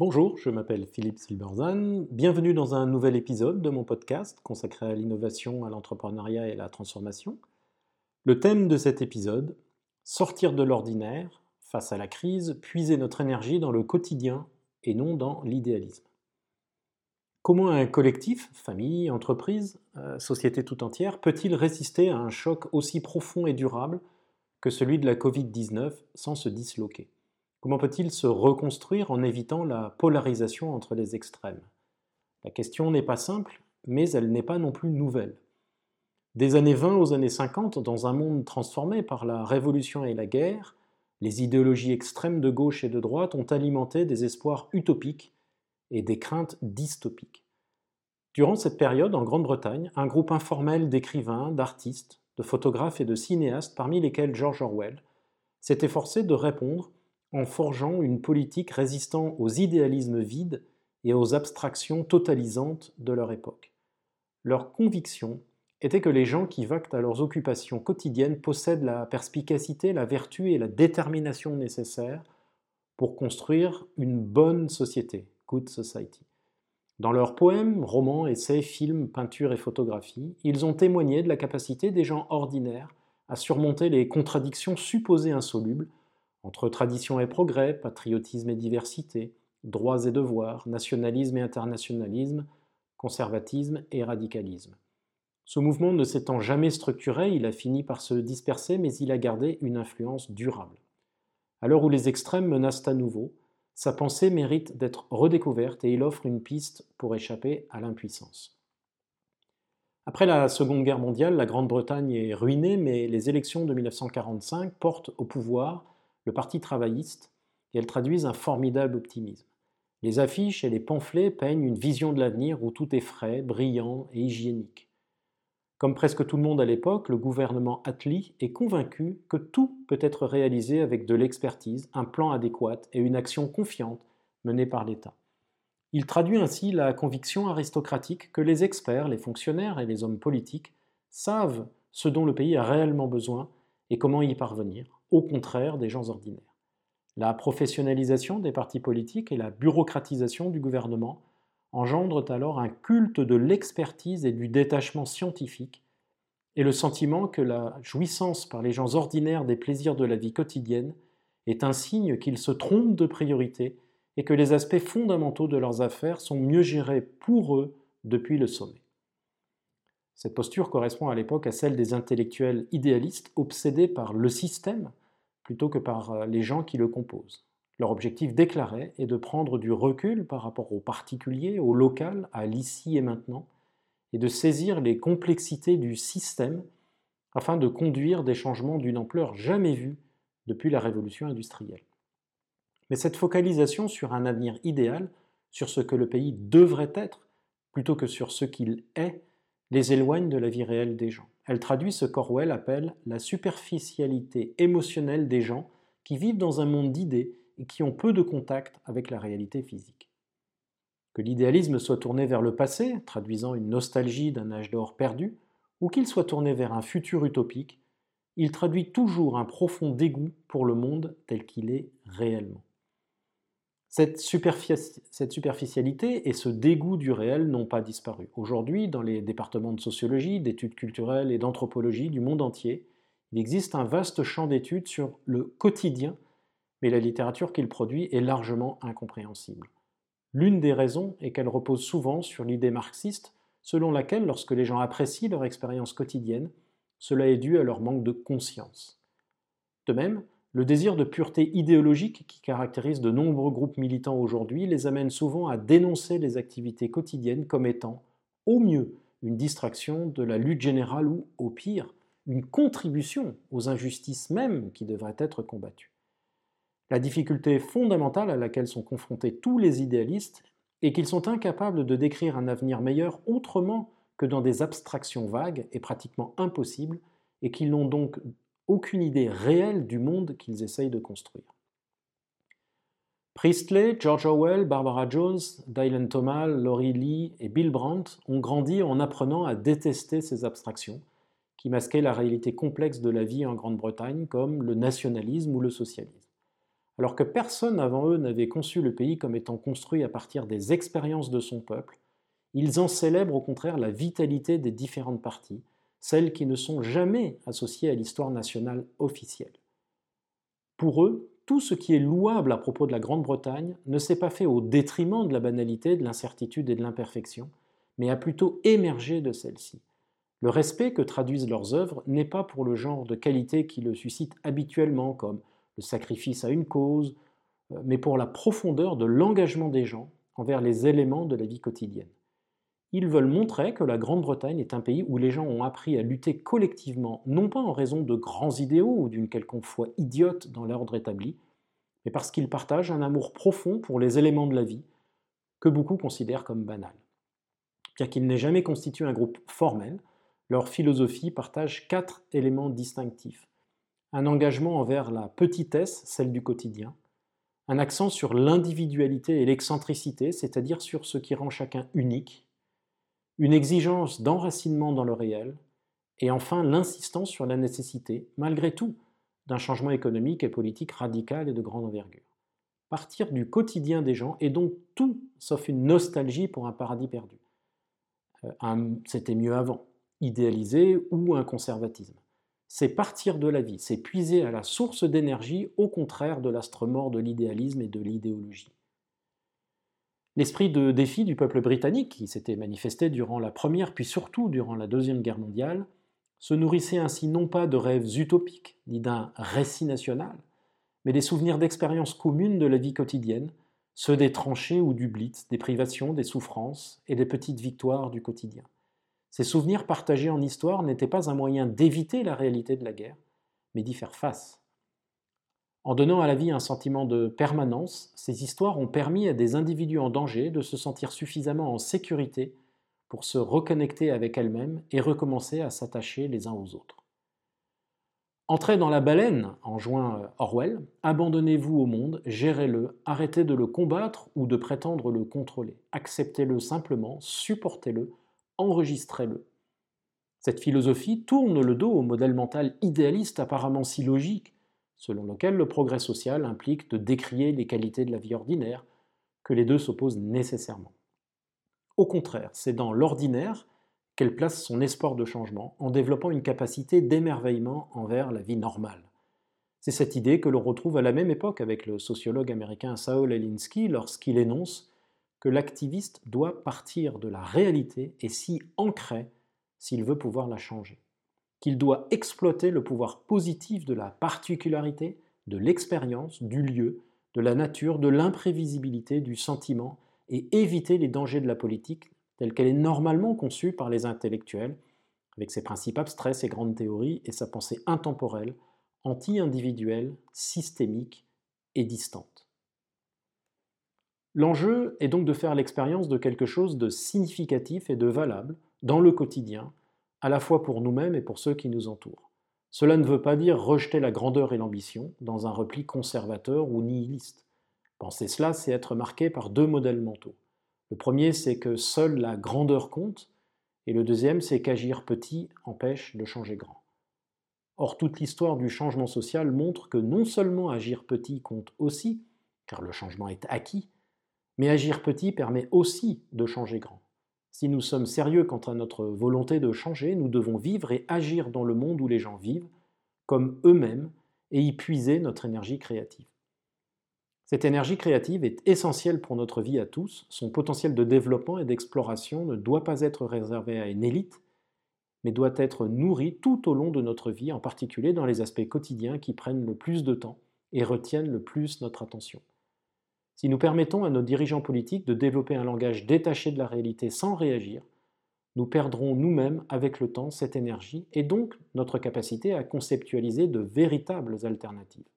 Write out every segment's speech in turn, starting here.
Bonjour, je m'appelle Philippe Silberzan. Bienvenue dans un nouvel épisode de mon podcast consacré à l'innovation, à l'entrepreneuriat et à la transformation. Le thème de cet épisode, sortir de l'ordinaire face à la crise, puiser notre énergie dans le quotidien et non dans l'idéalisme. Comment un collectif, famille, entreprise, euh, société tout entière, peut-il résister à un choc aussi profond et durable que celui de la Covid-19 sans se disloquer? Comment peut-il se reconstruire en évitant la polarisation entre les extrêmes? La question n'est pas simple, mais elle n'est pas non plus nouvelle. Des années 20 aux années 50, dans un monde transformé par la révolution et la guerre, les idéologies extrêmes de gauche et de droite ont alimenté des espoirs utopiques et des craintes dystopiques. Durant cette période, en Grande-Bretagne, un groupe informel d'écrivains, d'artistes, de photographes et de cinéastes, parmi lesquels George Orwell, s'est efforcé de répondre en forgeant une politique résistant aux idéalismes vides et aux abstractions totalisantes de leur époque. Leur conviction était que les gens qui vaquent à leurs occupations quotidiennes possèdent la perspicacité, la vertu et la détermination nécessaires pour construire une bonne société, good society. Dans leurs poèmes, romans, essais, films, peintures et photographies, ils ont témoigné de la capacité des gens ordinaires à surmonter les contradictions supposées insolubles entre tradition et progrès, patriotisme et diversité, droits et devoirs, nationalisme et internationalisme, conservatisme et radicalisme. Ce mouvement ne s'étant jamais structuré, il a fini par se disperser, mais il a gardé une influence durable. À l'heure où les extrêmes menacent à nouveau, sa pensée mérite d'être redécouverte et il offre une piste pour échapper à l'impuissance. Après la Seconde Guerre mondiale, la Grande-Bretagne est ruinée, mais les élections de 1945 portent au pouvoir le Parti travailliste, et elles traduisent un formidable optimisme. Les affiches et les pamphlets peignent une vision de l'avenir où tout est frais, brillant et hygiénique. Comme presque tout le monde à l'époque, le gouvernement Attlee est convaincu que tout peut être réalisé avec de l'expertise, un plan adéquat et une action confiante menée par l'État. Il traduit ainsi la conviction aristocratique que les experts, les fonctionnaires et les hommes politiques savent ce dont le pays a réellement besoin et comment y parvenir, au contraire des gens ordinaires. La professionnalisation des partis politiques et la bureaucratisation du gouvernement engendrent alors un culte de l'expertise et du détachement scientifique, et le sentiment que la jouissance par les gens ordinaires des plaisirs de la vie quotidienne est un signe qu'ils se trompent de priorité et que les aspects fondamentaux de leurs affaires sont mieux gérés pour eux depuis le sommet. Cette posture correspond à l'époque à celle des intellectuels idéalistes obsédés par le système plutôt que par euh, les gens qui le composent. Leur objectif déclaré est de prendre du recul par rapport au particulier, au local, à l'ici et maintenant, et de saisir les complexités du système afin de conduire des changements d'une ampleur jamais vue depuis la révolution industrielle. Mais cette focalisation sur un avenir idéal, sur ce que le pays devrait être, plutôt que sur ce qu'il est, les éloigne de la vie réelle des gens. Elle traduit ce qu'Orwell appelle la superficialité émotionnelle des gens qui vivent dans un monde d'idées et qui ont peu de contact avec la réalité physique. Que l'idéalisme soit tourné vers le passé, traduisant une nostalgie d'un âge d'or perdu, ou qu'il soit tourné vers un futur utopique, il traduit toujours un profond dégoût pour le monde tel qu'il est réellement. Cette, superficialité et ce dégoût du réel n'ont pas disparu. Aujourd'hui, dans les départements de sociologie, d'études culturelles et d'anthropologie du monde entier, il existe un vaste champ d'études sur le quotidien, mais la littérature qu'il produit est largement incompréhensible. L'une des raisons est qu'elle repose souvent sur l'idée marxiste selon laquelle lorsque les gens apprécient leur expérience quotidienne, cela est dû à leur manque de conscience. De même, le désir de pureté idéologique qui caractérise de nombreux groupes militants aujourd'hui les amène souvent à dénoncer les activités quotidiennes comme étant, au mieux, une distraction de la lutte générale ou, au pire, une contribution aux injustices mêmes qui devraient être combattues. La difficulté fondamentale à laquelle sont confrontés tous les idéalistes est qu'ils sont incapables de décrire un avenir meilleur autrement que dans des abstractions vagues et pratiquement impossibles, et qu'ils n'ont donc aucune idée réelle du monde qu'ils essayent de construire. Priestley, George Orwell, Barbara Jones, Dylan Thomas, Laurie Lee et Bill Brandt ont grandi en apprenant à détester ces abstractions qui masquaient la réalité complexe de la vie en Grande-Bretagne comme le nationalisme ou le socialisme. Alors que personne avant eux n'avait conçu le pays comme étant construit à partir des expériences de son peuple, ils en célèbrent au contraire la vitalité des différentes parties, celles qui ne sont jamais associées à l'histoire nationale officielle. Pour eux, tout ce qui est louable à propos de la Grande-Bretagne ne s'est pas fait au détriment de la banalité, de l'incertitude et de l'imperfection, mais a plutôt émergé de celle-ci. Le respect que traduisent leurs œuvres n'est pas pour le genre de qualité qui le suscite habituellement, comme le sacrifice à une cause, euh, mais pour la profondeur de l'engagement des gens envers les éléments de la vie quotidienne. Ils veulent montrer que la Grande-Bretagne est un pays où les gens ont appris à lutter collectivement, non pas en raison de grands idéaux ou d'une quelconque foi idiote dans l'ordre établi, mais parce qu'ils partagent un amour profond pour les éléments de la vie, que beaucoup considèrent comme banals. Bien qu'il n'ait jamais constitué un groupe formel, leur philosophie partage quatre éléments distinctifs. Un engagement envers la petitesse, celle du quotidien, un accent sur l'individualité et l'excentricité, c'est-à-dire sur ce qui rend chacun unique, une exigence d'enracinement dans le réel, et enfin l'insistance sur la nécessité, malgré tout, d'un changement économique et politique radical et de grande envergure. Partir du quotidien des gens est donc tout sauf une nostalgie pour un paradis perdu. Euh, c'était mieux avant, idéalisé ou un conservatisme. C'est partir de la vie, c'est puiser à la source d'énergie au contraire de l'astre mort de l'idéalisme et de l'idéologie. L'esprit de défi du peuple britannique, qui s'était manifesté durant la Première puis surtout durant la Deuxième Guerre mondiale, se nourrissait ainsi non pas de rêves utopiques, ni d'un récit national, mais des souvenirs d'expériences communes de la vie quotidienne, ceux des tranchées ou du blitz, des privations, des souffrances et des petites victoires du quotidien. Ces souvenirs partagés en histoire n'étaient pas un moyen d'éviter la réalité de la guerre, mais d'y faire face. En donnant à la vie un sentiment de permanence, ces histoires ont permis à des individus en danger de se sentir suffisamment en sécurité pour se reconnecter avec elles-mêmes et recommencer à s'attacher les uns aux autres. Entrez dans la baleine, enjoint Orwell, abandonnez-vous au monde, gérez-le, arrêtez de le combattre ou de prétendre le contrôler, acceptez-le simplement, supportez-le, enregistrez-le. Cette philosophie tourne le dos au modèle mental idéaliste apparemment si logique selon lequel le progrès social implique de décrier les qualités de la vie ordinaire, que les deux s'opposent nécessairement. Au contraire, c'est dans l'ordinaire qu'elle place son espoir de changement en développant une capacité d'émerveillement envers la vie normale. C'est cette idée que l'on retrouve à la même époque avec le sociologue américain Saul Alinsky lorsqu'il énonce que l'activiste doit partir de la réalité et s'y ancrer s'il veut pouvoir la changer qu'il doit exploiter le pouvoir positif de la particularité, de l'expérience, du lieu, de la nature, de l'imprévisibilité, du sentiment, et éviter les dangers de la politique telle qu'elle est normalement conçue par les intellectuels, avec ses principes abstraits, ses grandes théories et sa pensée intemporelle, anti-individuelle, systémique et distante. L'enjeu est donc de faire l'expérience de quelque chose de significatif et de valable dans le quotidien, à la fois pour nous-mêmes et pour ceux qui nous entourent. Cela ne veut pas dire rejeter la grandeur et l'ambition dans un repli conservateur ou nihiliste. Penser cela, c'est être marqué par deux modèles mentaux. Le premier, c'est que seule la grandeur compte, et le deuxième, c'est qu'agir petit empêche de changer grand. Or, toute l'histoire du changement social montre que non seulement agir petit compte aussi, car le changement est acquis, mais agir petit permet aussi de changer grand. Si nous sommes sérieux quant à notre volonté de changer, nous devons vivre et agir dans le monde où les gens vivent, comme eux-mêmes, et y puiser notre énergie créative. Cette énergie créative est essentielle pour notre vie à tous, son potentiel de développement et d'exploration ne doit pas être réservé à une élite, mais doit être nourri tout au long de notre vie, en particulier dans les aspects quotidiens qui prennent le plus de temps et retiennent le plus notre attention. Si nous permettons à nos dirigeants politiques de développer un langage détaché de la réalité sans réagir, nous perdrons nous-mêmes avec le temps cette énergie et donc notre capacité à conceptualiser de véritables alternatives.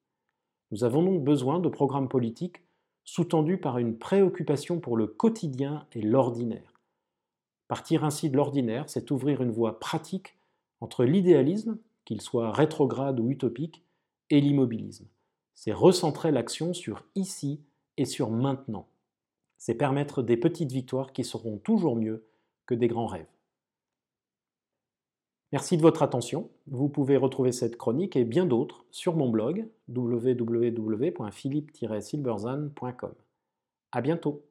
Nous avons donc besoin de programmes politiques sous-tendus par une préoccupation pour le quotidien et l'ordinaire. Partir ainsi de l'ordinaire, c'est ouvrir une voie pratique entre l'idéalisme, qu'il soit rétrograde ou utopique, et l'immobilisme. C'est recentrer l'action sur ici et sur maintenant. C'est permettre des petites victoires qui seront toujours mieux que des grands rêves. Merci de votre attention. Vous pouvez retrouver cette chronique et bien d'autres sur mon blog www.philippe-silberzan.com. À bientôt.